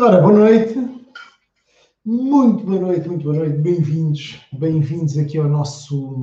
Ora, boa noite. Muito boa noite, muito boa noite. Bem-vindos, bem-vindos aqui ao nosso,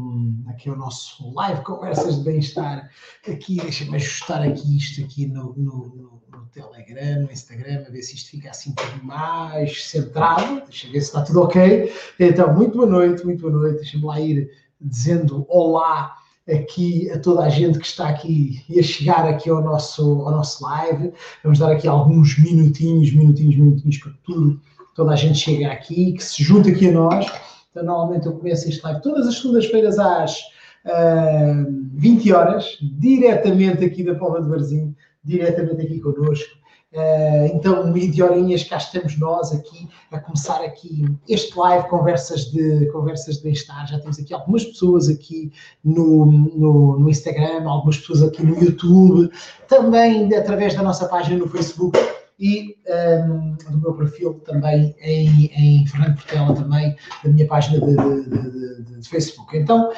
aqui ao nosso live Conversas de Bem-Estar. Aqui, deixa-me ajustar aqui isto aqui no, no, no, Telegram, no Instagram, a ver se isto fica assim um pouco mais centrado. Deixa ver se está tudo ok. Então, muito boa noite, muito boa noite. Deixa-me lá ir dizendo olá aqui a toda a gente que está aqui e a chegar aqui ao nosso, ao nosso live. Vamos dar aqui alguns minutinhos, minutinhos, minutinhos para tudo. Toda a gente chega aqui, que se junta aqui a nós. Então, normalmente eu começo este live todas as segundas-feiras às uh, 20 horas, diretamente aqui da Pova de Varzim, diretamente aqui connosco. Uh, então, 20 horinhas, cá estamos nós aqui a começar aqui este live Conversas de, conversas de Bem-Estar. Já temos aqui algumas pessoas aqui no, no, no, Instagram, algumas pessoas aqui no YouTube, também através da nossa página no Facebook e um, do meu perfil também em, em Fernando Portela, também da minha página de, de, de, de Facebook. Então,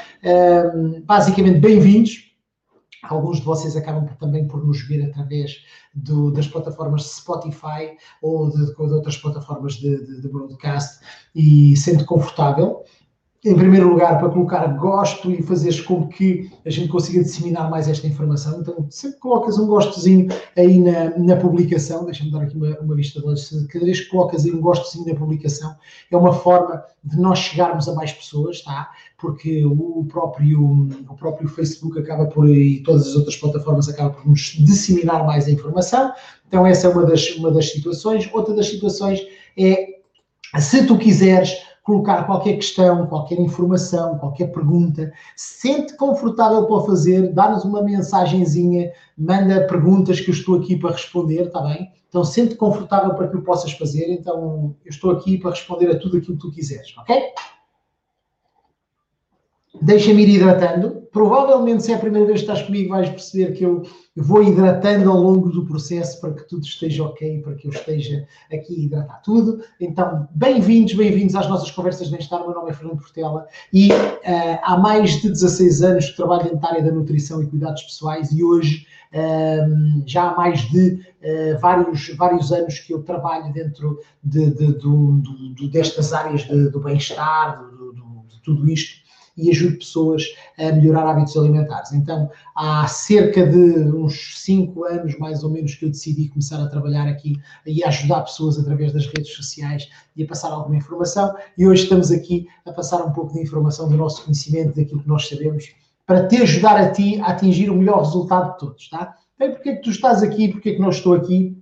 um, basicamente, bem-vindos. Alguns de vocês acabam também por nos ver através do, das plataformas Spotify ou de, de outras plataformas de, de, de broadcast e sendo confortável em primeiro lugar, para colocar gosto e fazeres com que a gente consiga disseminar mais esta informação. Então, sempre colocas um gostozinho aí na, na publicação, deixa-me dar aqui uma, uma vista de olhos, cada vez que colocas aí um gostozinho na publicação, é uma forma de nós chegarmos a mais pessoas, tá? Porque o próprio, o próprio Facebook acaba por, e todas as outras plataformas acabam por nos disseminar mais a informação. Então, essa é uma das, uma das situações. Outra das situações é, se tu quiseres colocar qualquer questão, qualquer informação, qualquer pergunta, sente confortável para fazer, dá-nos uma mensagenzinha, manda perguntas que eu estou aqui para responder, está bem? Então sente confortável para que o possas fazer, então eu estou aqui para responder a tudo aquilo que tu quiseres, ok? Deixa-me ir hidratando. Provavelmente, se é a primeira vez que estás comigo, vais perceber que eu vou hidratando ao longo do processo para que tudo esteja ok, para que eu esteja aqui a hidratar tudo. Então, bem-vindos, bem-vindos às nossas conversas de bem-estar. Meu nome é Fernando Portela e uh, há mais de 16 anos que trabalho da área da nutrição e cuidados pessoais e hoje. Uh, já há mais de uh, vários, vários anos que eu trabalho dentro de, de, de, de destas áreas do bem-estar, de tudo isto, e ajude pessoas a melhorar hábitos alimentares. Então, há cerca de uns 5 anos, mais ou menos, que eu decidi começar a trabalhar aqui e a ajudar pessoas através das redes sociais e a passar alguma informação. E hoje estamos aqui a passar um pouco de informação do nosso conhecimento, daquilo que nós sabemos, para te ajudar a ti a atingir o melhor resultado de todos, tá? Bem, porque é que tu estás aqui, porque é que não estou aqui?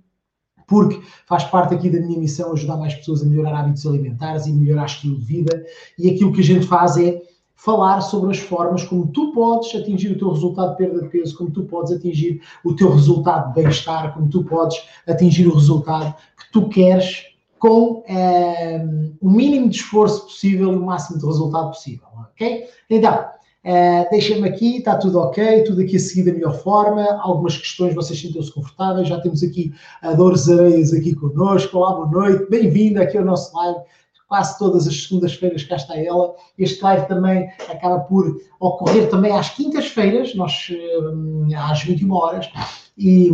porque faz parte aqui da minha missão ajudar mais pessoas a melhorar hábitos alimentares e melhorar estilo de vida. E aquilo que a gente faz é falar sobre as formas como tu podes atingir o teu resultado de perda de peso, como tu podes atingir o teu resultado de bem-estar, como tu podes atingir o resultado que tu queres com é, o mínimo de esforço possível e o máximo de resultado possível, ok? Então, é, deixem-me aqui, está tudo ok, tudo aqui a seguir da melhor forma, algumas questões, vocês sintam-se confortáveis, já temos aqui a Dores Areias aqui connosco, olá, boa noite, bem-vinda aqui ao nosso live, quase todas as segundas-feiras cá está ela. Este live também acaba por ocorrer também às quintas-feiras, nós eh, às 21 horas, e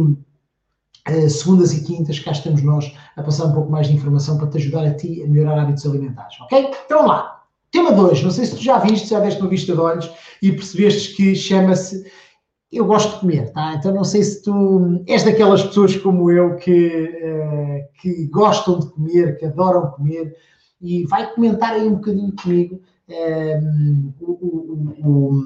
eh, segundas e quintas cá estamos nós a passar um pouco mais de informação para te ajudar a ti a melhorar hábitos alimentares, ok? Então lá. Tema 2, não sei se tu já viste, já deste uma vista de olhos e percebeste que chama-se eu gosto de comer, tá? Então não sei se tu és daquelas pessoas como eu que, uh, que gostam de comer, que adoram comer, e vai comentar aí um bocadinho comigo um, ehm, o, o,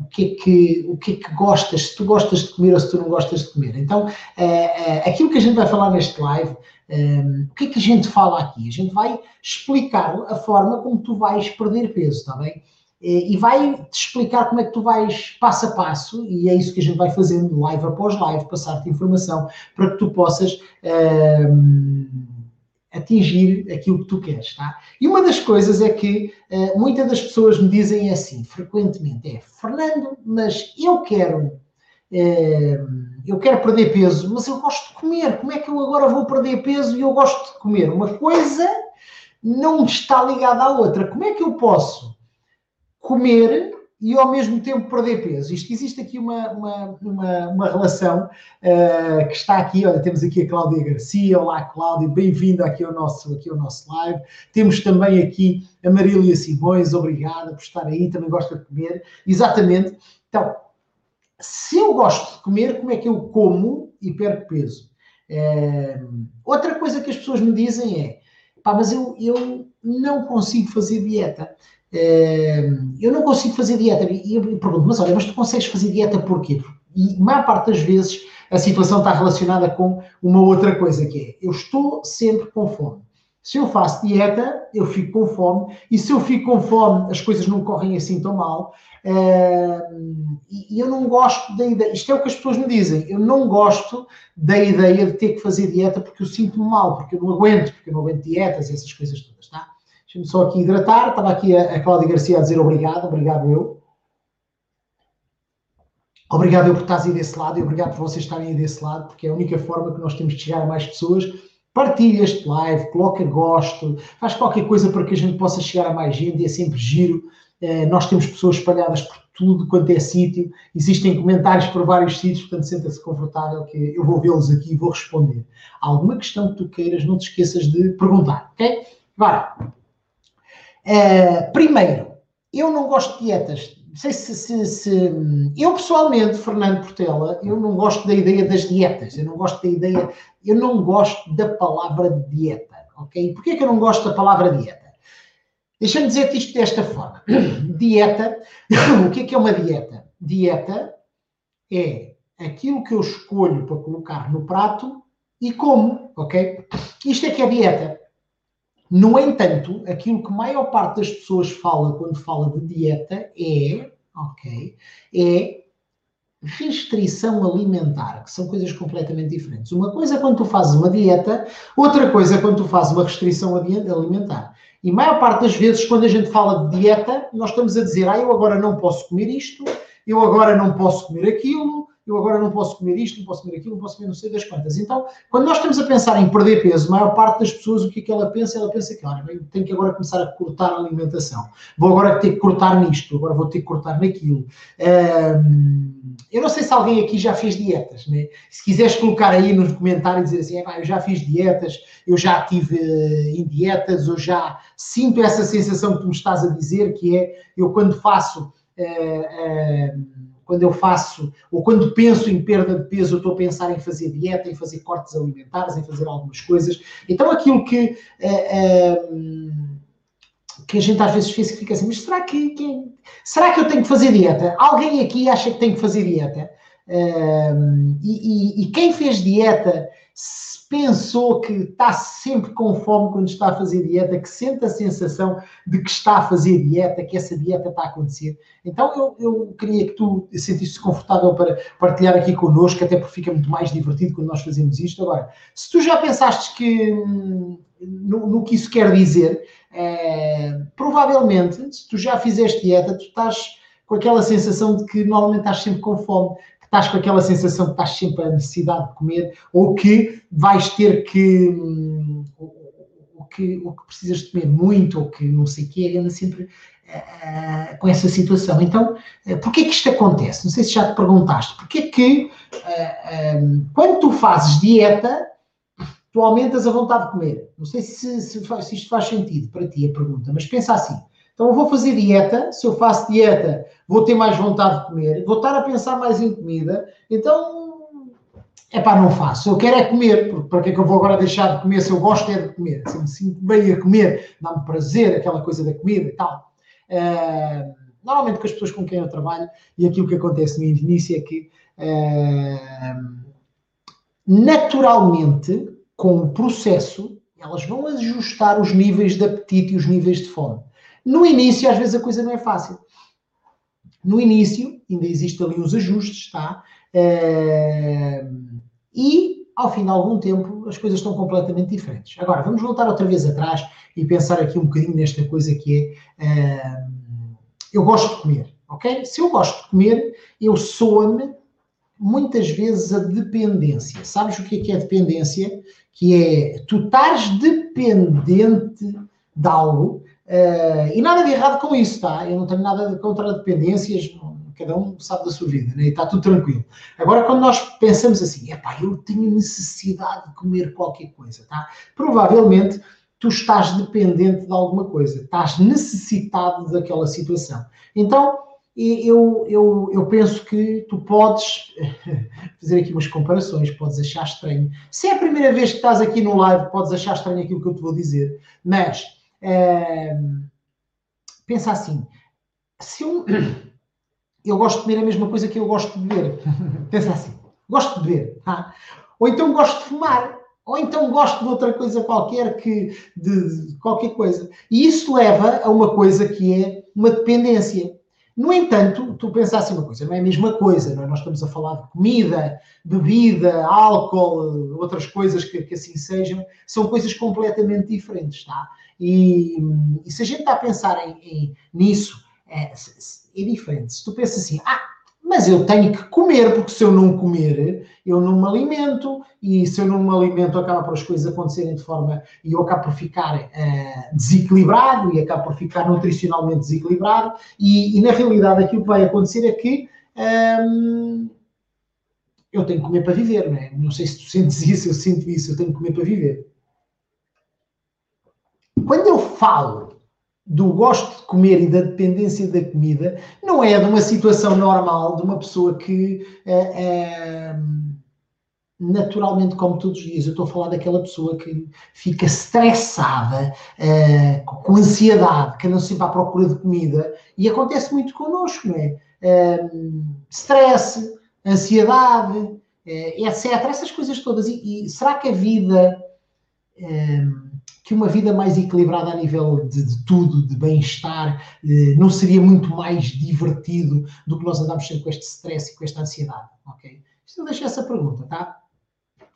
o, que é que, o que é que gostas, se tu gostas de comer ou se tu não gostas de comer. Então, uh, aquilo que a gente vai falar neste live, um, ehm, o que é que a gente fala aqui? A gente vai explicar a forma como tu vais perder peso, está bem? E vai te explicar como é que tu vais passo a passo, e é isso que a gente vai fazendo live após live, passar-te informação para que tu possas. Uh, atingir aquilo que tu queres, tá? E uma das coisas é que uh, muitas das pessoas me dizem assim, frequentemente, é Fernando, mas eu quero, uh, eu quero perder peso, mas eu gosto de comer, como é que eu agora vou perder peso e eu gosto de comer? Uma coisa não está ligada à outra, como é que eu posso comer e ao mesmo tempo perder peso. Isto existe aqui uma, uma, uma, uma relação uh, que está aqui. Olha, temos aqui a Cláudia Garcia. Olá, Cláudia, bem-vinda aqui ao nosso, aqui ao nosso live. Temos também aqui a Marília Simões, obrigada por estar aí, também gosta de comer. Exatamente. Então, se eu gosto de comer, como é que eu como e perco peso? É... Outra coisa que as pessoas me dizem é: pá, mas eu, eu não consigo fazer dieta. Eu não consigo fazer dieta. E eu pergunto, mas olha, mas tu consegues fazer dieta porquê? E a maior parte das vezes a situação está relacionada com uma outra coisa que é: eu estou sempre com fome. Se eu faço dieta, eu fico com fome, e se eu fico com fome, as coisas não correm assim tão mal. E eu não gosto da ideia, isto é o que as pessoas me dizem, eu não gosto da ideia de ter que fazer dieta porque eu sinto-me mal, porque eu não aguento, porque eu não aguento dietas essas coisas todas, tá? Deixa-me só aqui hidratar, estava aqui a, a Cláudia Garcia a dizer obrigado, obrigado eu. Obrigado eu por estás aí desse lado e obrigado por vocês estarem aí desse lado, porque é a única forma que nós temos de chegar a mais pessoas partilha este live, coloca gosto, faz qualquer coisa para que a gente possa chegar a mais gente e é sempre giro. Uh, nós temos pessoas espalhadas por tudo quanto é sítio, existem comentários por vários sítios, portanto senta-se confortável que eu vou vê-los aqui e vou responder. Alguma questão que tu queiras, não te esqueças de perguntar, ok? Agora, uh, primeiro, eu não gosto de dietas não sei se, se, se, Eu, pessoalmente, Fernando Portela, eu não gosto da ideia das dietas. Eu não gosto da ideia. Eu não gosto da palavra dieta. Ok? Porquê que eu não gosto da palavra dieta? Deixa-me dizer-te isto desta forma. Dieta. o que é que é uma dieta? Dieta é aquilo que eu escolho para colocar no prato e como. Ok? Isto é que é dieta. No entanto, aquilo que a maior parte das pessoas fala quando fala de dieta é, ok, é restrição alimentar, que são coisas completamente diferentes. Uma coisa é quando tu fazes uma dieta, outra coisa é quando tu fazes uma restrição alimentar. E a maior parte das vezes, quando a gente fala de dieta, nós estamos a dizer, ah, eu agora não posso comer isto, eu agora não posso comer aquilo, eu agora não posso comer isto, não posso comer aquilo, não posso comer não sei das quantas. Então, quando nós estamos a pensar em perder peso, a maior parte das pessoas, o que é que ela pensa? Ela pensa que, olha, tenho que agora começar a cortar a alimentação. Vou agora ter que cortar nisto, agora vou ter que cortar naquilo. Um, eu não sei se alguém aqui já fez dietas, né? Se quiseres colocar aí nos comentários e dizer assim, eu já fiz dietas, eu já estive uh, em dietas, eu já sinto essa sensação que tu me estás a dizer, que é, eu quando faço... Uh, uh, quando eu faço, ou quando penso em perda de peso, eu estou a pensar em fazer dieta, em fazer cortes alimentares, em fazer algumas coisas. Então aquilo que, uh, uh, que a gente às vezes fez, fica assim, mas será que, que, será que eu tenho que fazer dieta? Alguém aqui acha que tem que fazer dieta? Uh, e, e, e, quem fez dieta pensou que está sempre com fome quando está a fazer dieta, que sente a sensação de que está a fazer dieta, que essa dieta está a acontecer. Então eu, eu queria que tu sentisse confortável para partilhar aqui connosco, até porque fica muito mais divertido quando nós fazemos isto. Agora, se tu já pensaste que hum, no, no que isso quer dizer, é, provavelmente, se tu já fizeste dieta, tu estás com aquela sensação de que normalmente estás sempre com fome, estás com aquela sensação que estás sempre a necessidade de comer ou que vais ter que. Hum, o que, o que precisas de comer muito ou que não sei o quê, anda sempre uh, com essa situação. Então, uh, porquê que isto acontece? Não sei se já te perguntaste. Porquê que uh, um, quando tu fazes dieta, tu aumentas a vontade de comer? Não sei se, se, se isto faz sentido para ti a pergunta, mas pensa assim. Então eu vou fazer dieta, se eu faço dieta, vou ter mais vontade de comer, vou estar a pensar mais em comida, então é pá, não faço. Eu quero é comer, porque para que é que eu vou agora deixar de comer se eu gosto é de comer? Se eu me sinto bem a comer, dá-me prazer aquela coisa da comida e tal. Uh, normalmente com as pessoas com quem eu trabalho, e aquilo que acontece no início é que uh, naturalmente, com o processo, elas vão ajustar os níveis de apetite e os níveis de fome. No início, às vezes, a coisa não é fácil. No início, ainda existem ali uns ajustes, tá? Uh, e, ao fim de algum tempo, as coisas estão completamente diferentes. Agora, vamos voltar outra vez atrás e pensar aqui um bocadinho nesta coisa que é: uh, eu gosto de comer, ok? Se eu gosto de comer, eu soa-me muitas vezes a dependência. Sabes o que é que é dependência? Que é tu estás dependente de algo Uh, e nada de errado com isso, tá? Eu não tenho nada contra dependências, cada um sabe da sua vida, né? e está tudo tranquilo. Agora, quando nós pensamos assim, epá, eu tenho necessidade de comer qualquer coisa, tá? Provavelmente tu estás dependente de alguma coisa, estás necessitado daquela situação. Então, eu, eu, eu penso que tu podes fazer aqui umas comparações, podes achar estranho. Se é a primeira vez que estás aqui no live, podes achar estranho aquilo que eu te vou dizer, mas é, pensa assim: se eu, gosto de comer a mesma coisa que eu gosto de beber, pensa assim, gosto de beber, tá? ou então gosto de fumar, ou então gosto de outra coisa qualquer que de, de qualquer coisa. E isso leva a uma coisa que é uma dependência. No entanto, tu pensaste uma coisa, não é a mesma coisa, não é? Nós estamos a falar de comida, bebida, álcool, outras coisas que, que assim sejam, são coisas completamente diferentes, tá? E, e se a gente está a pensar em, em nisso, é, é diferente. Se tu pensas assim, ah, mas eu tenho que comer, porque se eu não comer, eu não me alimento, e se eu não me alimento, acaba por as coisas acontecerem de forma. e eu acabo por ficar uh, desequilibrado, e acabo por ficar nutricionalmente desequilibrado, e, e, na realidade aquilo que vai acontecer é que. Um, eu tenho que comer para viver, não é? Não sei se tu sentes isso, eu sinto isso, eu tenho que comer para viver. Quando eu falo do gosto de comer e da dependência da comida não é de uma situação normal de uma pessoa que é, é, naturalmente come todos os dias. Eu estou a falar daquela pessoa que fica estressada, é, com ansiedade, que não se vai à procura de comida e acontece muito connosco, não é? stress, ansiedade, etc. Essas coisas todas. E, e será que a vida que uma vida mais equilibrada a nível de, de tudo, de bem-estar, eh, não seria muito mais divertido do que nós andamos sempre com este stress e com esta ansiedade, ok? Eu deixo essa pergunta, tá?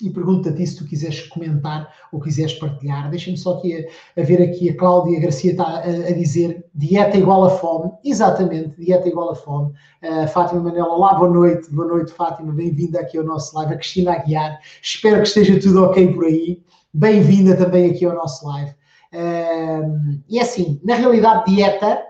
E ti se tu quiseres comentar ou quiseres partilhar. Deixa-me só aqui a, a, ver aqui a Cláudia Garcia está a, a, dizer dieta igual a fome. Exatamente, dieta igual a fome. Uh, Fátima Manela, olá, boa noite. Boa noite, Fátima. Bem-vinda aqui ao nosso live. A Cristina Aguiar. Espero que esteja tudo ok por aí bem-vinda também aqui ao nosso live. Um, e é assim, na realidade, dieta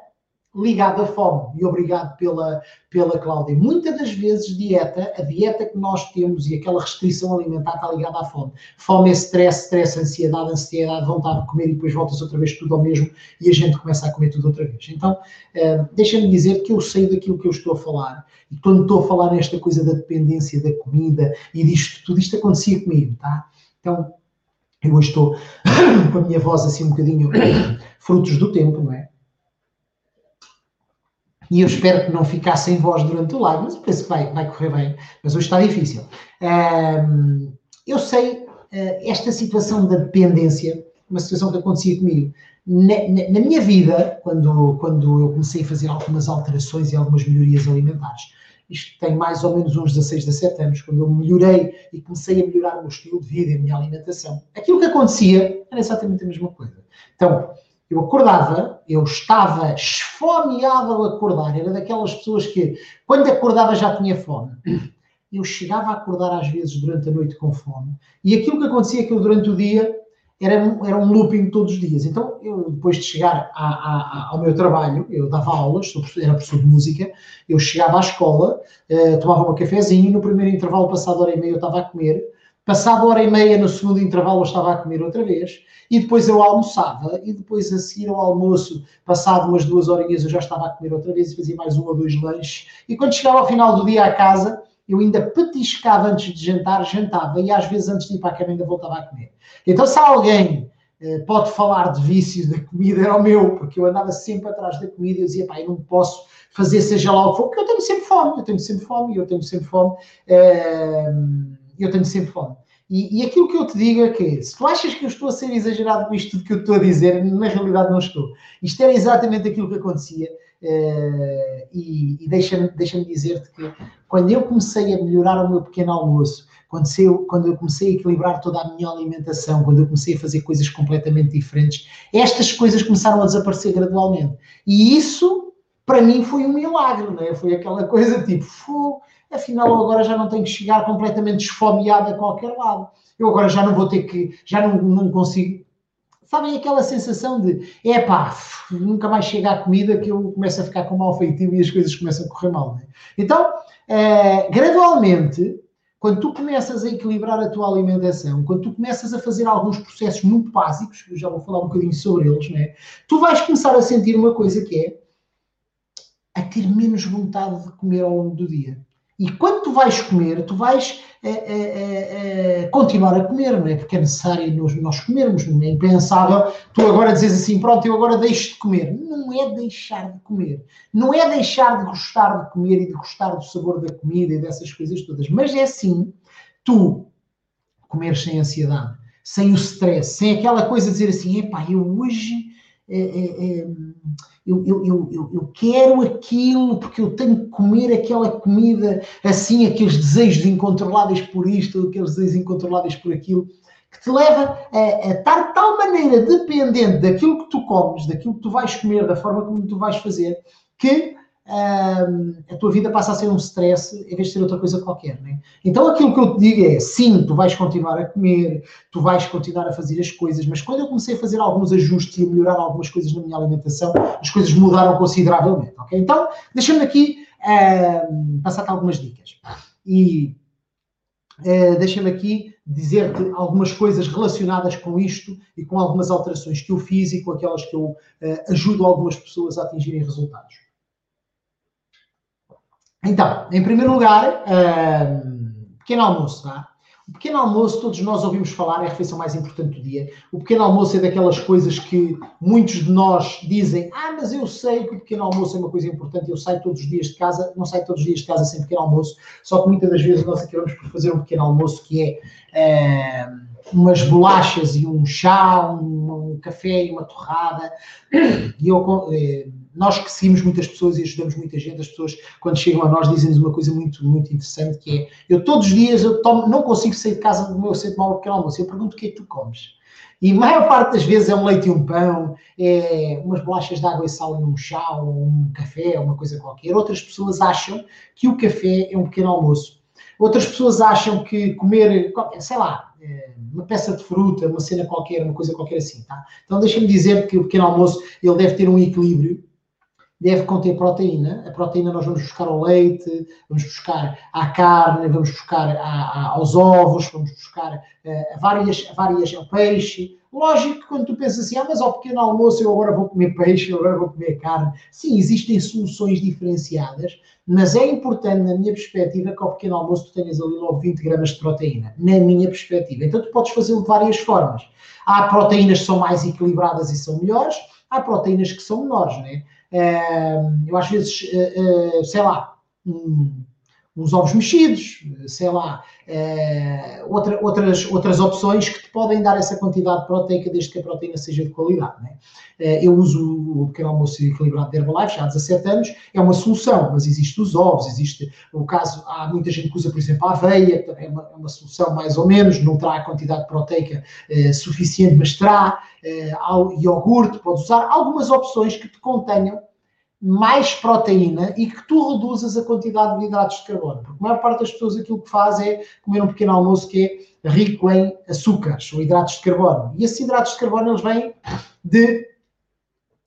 ligada à fome. E obrigado pela, pela Cláudia. Muitas das vezes, dieta, a dieta que nós temos e aquela restrição alimentar está ligada à fome. Fome é stress, stress, ansiedade, ansiedade, vontade de comer e depois voltas outra vez tudo ao mesmo e a gente começa a comer tudo outra vez. Então, uh, deixa-me dizer que eu sei daquilo que eu estou a falar. E quando estou a falar nesta coisa da dependência da comida e disto, tudo isto acontecia comigo, tá? Então, eu hoje estou com a minha voz assim um bocadinho frutos do tempo, não é? E eu espero que não ficasse sem voz durante o live, mas penso que vai, vai correr bem. Mas hoje está difícil. Um, eu sei uh, esta situação da dependência, uma situação que acontecia comigo. Na, na, na, minha vida, quando, quando eu comecei a fazer algumas alterações e algumas melhorias alimentares, isto tem mais ou menos uns 16, 17 anos, quando eu melhorei e comecei a melhorar o meu estilo de vida e a minha alimentação. Aquilo que acontecia era exatamente a mesma coisa. Então, eu acordava, eu estava esfomeado ao acordar, era daquelas pessoas que, quando acordava, já tinha fome. Eu chegava a acordar às vezes durante a noite com fome, e aquilo que acontecia é que eu, durante o dia, era, era um looping todos os dias. Então, eu, depois de chegar a, a, ao meu trabalho, eu dava aulas, era professor de música, eu chegava à escola, uh, tomava um cafezinho, no primeiro intervalo, passado hora e meia, eu estava a comer, passado hora e meia, no segundo intervalo, eu estava a comer outra vez, e depois eu almoçava, e depois a seguir ao almoço, passado umas duas horinhas, eu já estava a comer outra vez, e fazia mais um ou dois lanches, e quando chegava ao final do dia à casa, eu ainda petiscava antes de jantar, jantava, e às vezes antes de ir para a cama ainda voltava a comer. Então, se alguém eh, pode falar de vícios da comida, era o meu, porque eu andava sempre atrás da comida e eu dizia, pá, eu não posso fazer seja lá o que for, porque eu tenho sempre fome, eu tenho sempre fome, eu tenho sempre fome, eh, eu tenho sempre fome. E, e, aquilo que eu te digo é que, se tu achas que eu estou a ser exagerado com isto que eu estou a dizer, na realidade não estou. Isto era exatamente aquilo que acontecia. Uh, e, e deixa-me deixa dizer-te que quando eu comecei a melhorar o meu pequeno almoço, quando eu, quando eu comecei a equilibrar toda a minha alimentação, quando eu comecei a fazer coisas completamente diferentes, estas coisas começaram a desaparecer gradualmente. E isso, para mim, foi um milagre, não é? Foi aquela coisa tipo, afinal agora já não tenho que chegar completamente esfomeado a qualquer lado. Eu agora já não vou ter que, já não, não consigo sabem aquela sensação de é pá, nunca mais chega a comida que eu começo a ficar com mau feitio e as coisas começam a correr mal. Né? Então, é, gradualmente, quando tu começas a equilibrar a tua alimentação, quando tu começas a fazer alguns processos muito básicos, eu já vou falar um bocadinho sobre eles, né? tu vais começar a sentir uma coisa que é a ter menos vontade de comer ao longo do dia. E quando tu vais comer, tu vais é, é, é, continuar a comer, não é? Porque é necessário nós, nós comermos, não é impensável tu agora dizes assim, pronto, eu agora deixo de comer. Não é deixar de comer. Não é deixar de gostar de comer e de gostar do sabor da comida e dessas coisas todas. Mas é sim tu comer sem ansiedade, sem o stress, sem aquela coisa de dizer assim, epá, eu hoje é, é, é, eu, eu, eu, eu, quero aquilo porque eu tenho que comer aquela comida assim, aqueles desejos incontroláveis por isto, aqueles desejos incontroláveis por aquilo, que te leva a, a estar de tal maneira dependente daquilo que tu comes, daquilo que tu vais comer, da forma como tu vais fazer, que a tua vida passa a ser um stress em vez de ser outra coisa qualquer. Né? Então aquilo que eu te digo é, sim, tu vais continuar a comer, tu vais continuar a fazer as coisas, mas quando eu comecei a fazer alguns ajustes e a melhorar algumas coisas na minha alimentação, as coisas mudaram consideravelmente. Okay? Então, deixa-me aqui uh, passar-te algumas dicas. E uh, deixa-me aqui dizer-te algumas coisas relacionadas com isto e com algumas alterações que eu fiz e com aquelas que eu uh, ajudo algumas pessoas a atingirem resultados. Então, em primeiro lugar, uh, pequeno almoço, tá? O pequeno almoço, todos nós ouvimos falar, é a refeição mais importante do dia. O pequeno almoço é daquelas coisas que muitos de nós dizem: Ah, mas eu sei que o pequeno almoço é uma coisa importante, eu saio todos os dias de casa, não saio todos os dias de casa sem pequeno almoço, só que muitas das vezes nós acabamos por fazer um pequeno almoço que é. Uh, umas bolachas e um chá, um, um, café e uma torrada. E eu, eh, nós que seguimos muitas pessoas e ajudamos muita gente, as pessoas, quando chegam a nós, dizem-nos uma coisa muito, muito interessante, que é, eu todos os dias, eu tomo, não consigo sair de casa do meu centro mal pequeno almoço, eu pergunto o que é que tu comes? E a maior parte das vezes é um leite e um pão, é umas bolachas de água e sal e um chá, ou um café, uma coisa qualquer. Outras pessoas acham que o café é um pequeno almoço. Outras pessoas acham que comer, sei lá, é, uma peça de fruta, uma cena qualquer, uma coisa qualquer assim, tá? Então deixa-me dizer que o pequeno almoço, ele deve ter um equilíbrio deve conter proteína. A proteína nós vamos buscar ao leite, vamos buscar à carne, vamos buscar a, a, aos ovos, vamos buscar várias, várias ao peixe. Lógico que quando tu pensas assim, ah, mas ao pequeno almoço eu agora vou comer peixe, eu agora vou comer carne. Sim, existem soluções diferenciadas, mas é importante, na minha perspectiva, que ao pequeno almoço tu tenhas ali logo 20 gramas de proteína. Na minha perspectiva. Então tu podes fazê-lo de várias formas. Há proteínas que são mais equilibradas e são melhores, há proteínas que são menores, né? Eu às vezes, eh, eh, sei lá, uns ovos mexidos, sei lá, eh, outra, outras, outras opções que te podem dar essa quantidade proteica desde que a proteína seja de qualidade. Né? eu uso o pequeno almoço equilibrado de Herbalife já há 17 anos, é uma solução, mas existe os ovos, existe o caso, há muita gente que usa, por exemplo, a aveia, que é uma, é uma solução mais ou menos, não terá a quantidade proteica suficiente, mas terá, ao iogurte, pode usar algumas opções que te contenham mais proteína e que tu reduzas a quantidade de hidratos de carbono. Porque a maior parte das pessoas aquilo que faz é comer um pequeno almoço que é rico em açúcares ou hidratos de carbono. E esses hidratos de carbono eles vêm de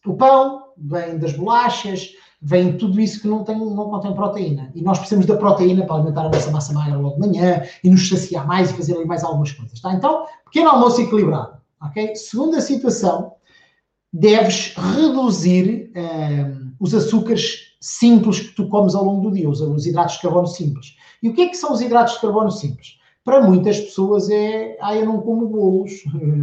o pão, vêm das bolachas, vem tudo isso que não, tem, não contém proteína. E nós precisamos da proteína para alimentar a nossa massa magra logo de manhã e nos saciar mais e fazer ali mais algumas coisas. Tá? Então, pequeno almoço equilibrado. Okay? Segunda situação, deves reduzir um, os açúcares simples que tu comes ao longo do dia, os, os, hidratos de carbono simples. E o que é que são os hidratos de carbono simples? Para muitas pessoas é, ah, eu não como bolos,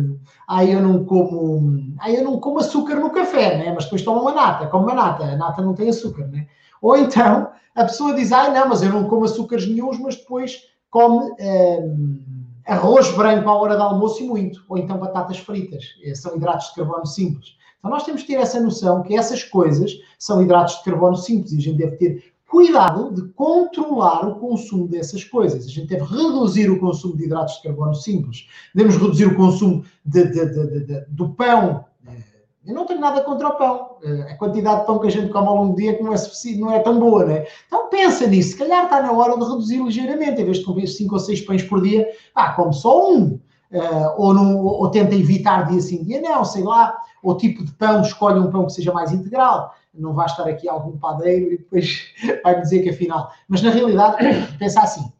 ah, eu não como, ah, eu não como açúcar no café, né? mas depois toma uma nata, como uma nata, a nata não tem açúcar, né? Ou então, a pessoa diz, ah, não, mas eu não como açúcares nenhums, mas depois come um, arroz branco à hora do almoço e muito, ou então batatas fritas, são hidratos de carbono simples. Então nós temos que ter essa noção que essas coisas são hidratos de carbono simples e a gente deve ter cuidado de controlar o consumo dessas coisas. A gente deve reduzir o consumo de hidratos de carbono simples. Devemos reduzir o consumo de, de, de, do pão. Eu não tenho nada contra o pão. A quantidade de pão que a gente come ao longo do dia não é, não é tão boa, né? Então pensa nisso. Se calhar está na hora de reduzir ligeiramente. Em vez de comer 5 ou 6 pães por dia, ah, come só um. Uh, ou, não, ou tenta evitar dia sim, dia não, sei lá, ou tipo de pão, escolhe um pão que seja mais integral, não vai estar aqui algum padeiro e depois vai dizer que afinal. Mas na realidade, pensa assim: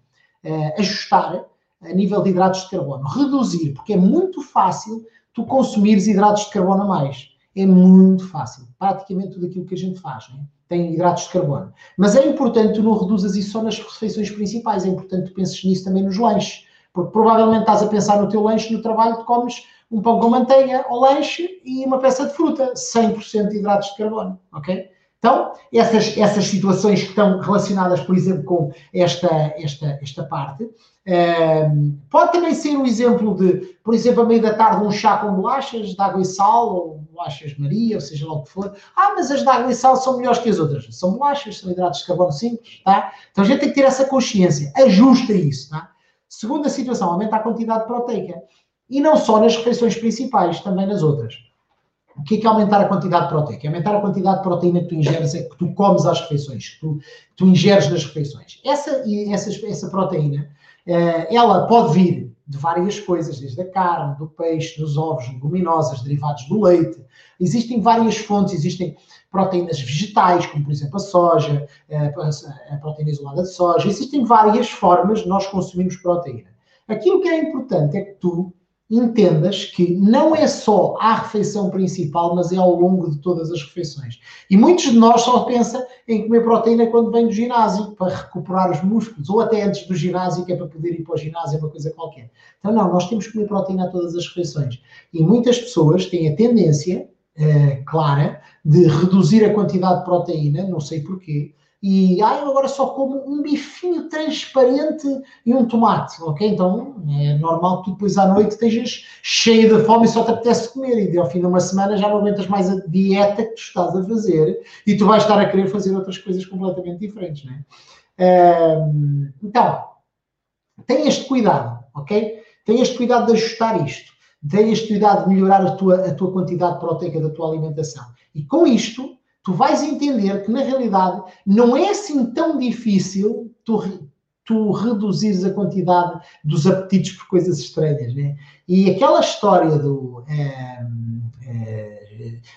uh, ajustar a nível de hidratos de carbono, reduzir, porque é muito fácil tu consumires hidratos de carbono a mais. É muito fácil. Praticamente tudo aquilo que a gente faz, né? tem hidratos de carbono. Mas é importante tu não reduzas isso só nas refeições principais, é importante tu penses nisso também nos lanches. Porque provavelmente estás a pensar no teu lanche no trabalho, tu comes um pão com manteiga ao lanche e uma peça de fruta, 100% de hidratos de carbono, ok? Então, essas, essas situações que estão relacionadas, por exemplo, com esta, esta, esta parte, um, ehm, pode também ser um exemplo de, por exemplo, a meio da tarde, um chá com bolachas de água e sal, ou bolachas Maria, ou seja lá o que for. Ah, mas as de água e sal são melhores que as outras. São bolachas, são hidratos de carbono simples, tá? Então a gente tem que ter essa consciência, ajusta isso, tá? Segunda situação, aumenta a quantidade proteica. E não só nas refeições principais, também nas outras. O que é, que é aumentar a quantidade proteica? É aumentar a quantidade de proteína que tu ingeres, é que tu comes às refeições, que tu, tu ingeres nas refeições. Essa, essa, essa proteína, eh, ela pode vir de várias coisas, desde a carne, do peixe, dos ovos, leguminosas, derivados do leite. Existem várias fontes, existem proteínas vegetais, como por exemplo a soja, eh, a proteína isolada de soja. Existem várias formas de nós consumirmos proteína. Aquilo que é importante é que tu entendas que não é só a refeição principal, mas é ao longo de todas as refeições. E muitos de nós só pensam em comer proteína quando vem do ginásio, para recuperar os músculos, ou até antes do ginásio, que é para poder ir para o ginásio, uma coisa qualquer. Então, não, nós temos que comer proteína a todas as refeições. E muitas pessoas têm a tendência, eh, clara, de reduzir a quantidade de proteína, não sei porquê, e ah, eu agora só como um bifinho transparente e um tomate, ok? Então é normal que tu depois à noite estejas cheio de fome e só te apetece comer, e ao fim de uma semana já não aguentas mais a dieta que tu estás a fazer e tu vais estar a querer fazer outras coisas completamente diferentes, né? então, tem este cuidado, ok? Tem este cuidado de ajustar isto, este cuidado de melhorar a tua, a tua quantidade proteica da tua alimentação. E com isto, tu vais entender que na realidade não é assim tão difícil tu, tu reduzires a quantidade dos apetites por coisas estranhas, né? E aquela história do é,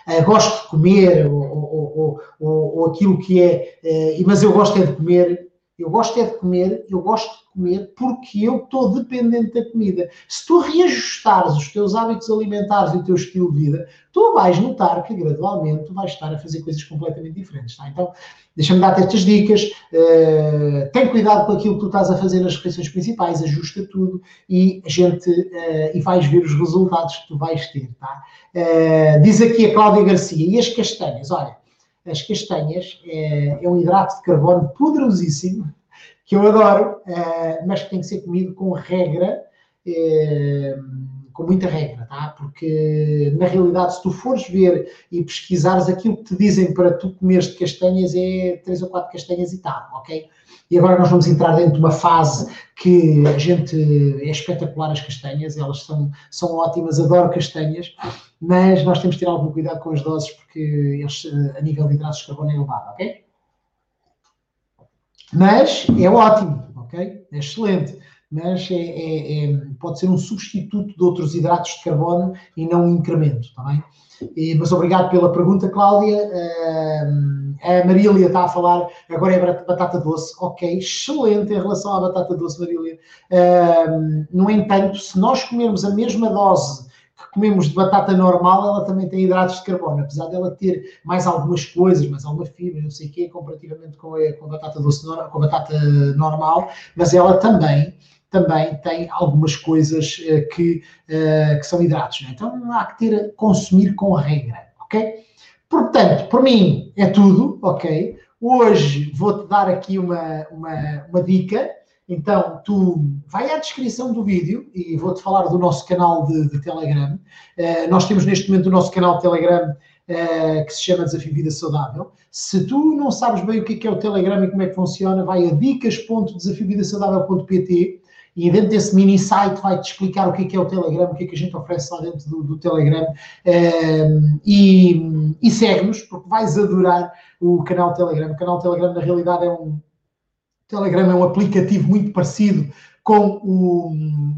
é, gosto de comer ou, ou, ou, ou, aquilo que é, é, mas eu gosto é de comer, eu gosto é de comer, eu gosto comer porque eu estou dependente da comida. Se tu reajustares os teus hábitos alimentares e o teu estilo de vida, tu vais notar que gradualmente tu vais estar a fazer coisas completamente diferentes. Tá? Então, deixa-me dar-te estas dicas. Uh, tem cuidado com aquilo que tu estás a fazer nas refeições principais, ajusta tudo e a gente uh, e vais ver os resultados que tu vais ter. Tá? Uh, diz aqui a Cláudia Garcia, e as castanhas? Olha, as castanhas é, é um hidrato de carbono poderosíssimo que eu adoro, uh, mas que tem que ser comido com regra, uh, com muita regra, tá? Porque na realidade, se tu fores ver e pesquisares aquilo que te dizem para tu comeres de castanhas, é três ou quatro castanhas e tal, ok? E agora nós vamos entrar dentro de uma fase que a gente é espetacular as castanhas, elas são, são ótimas, adoro castanhas, mas nós temos que ter algum cuidado com as doses porque eles, eh, a nível de hidratos de carbono é elevado, ok? Mas é ótimo, ok? É excelente. Mas é, é, é, pode ser um substituto de outros hidratos de carbono e não um incremento, está bem? E, mas obrigado pela pergunta, Cláudia. Uh, a Marília está a falar, agora é batata doce. Ok, excelente em relação à batata doce, Marília. Uh, no entanto, se nós comermos a mesma dose comemos de batata normal, ela também tem hidratos de carbono, apesar dela ter mais algumas coisas, mais alguma fibra, não sei o quê, comparativamente com a, com a batata doce, com a batata normal, mas ela também também tem algumas coisas uh, que, uh, que são hidratos. Né? Então há que ter, consumir com regra, ok? Portanto, por mim é tudo, ok? Hoje vou-te dar aqui uma, uma, uma dica então, tu vai à descrição do vídeo e vou-te falar do nosso canal de, de Telegram. Uh, nós temos neste momento o nosso canal de Telegram uh, que se chama Desafio Vida Saudável. Se tu não sabes bem o que é, que é o Telegram e como é que funciona, vai a dicas.desafiovidasaudável.pt e dentro desse mini site vai-te explicar o que é, que é o Telegram, o que é que a gente oferece lá dentro do, do Telegram e, e segue-nos porque vais adorar o canal Telegram. O canal Telegram na realidade é um Telegram é um aplicativo muito parecido com o,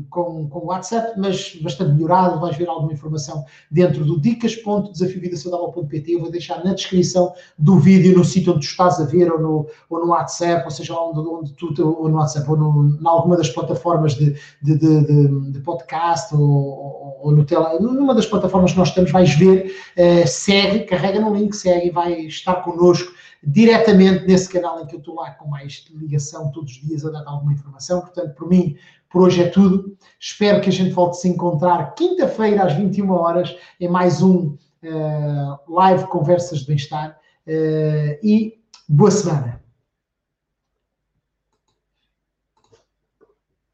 com, com o WhatsApp, mas bastante melhorado. Vais ver alguma informação dentro do dicas.desafiovidasaudável.pt. Eu vou deixar na descrição do vídeo, no sítio onde tu estás a ver, ou no, ou no WhatsApp, ou seja, onde, onde tu, ou no WhatsApp, ou em alguma das plataformas de, de, de, de, podcast, ou, ou, no tele, numa das plataformas que nós estamos, vais ver, uh, segue, carrega no link, segue e vai estar connosco diretamente nesse canal em que eu estou lá com mais ligação todos os dias a dar alguma informação. Portanto, por mim, por hoje é tudo. Espero que a gente volte a se encontrar quinta-feira às 21 horas em mais um uh, live Conversas de Bem-Estar uh, e boa semana.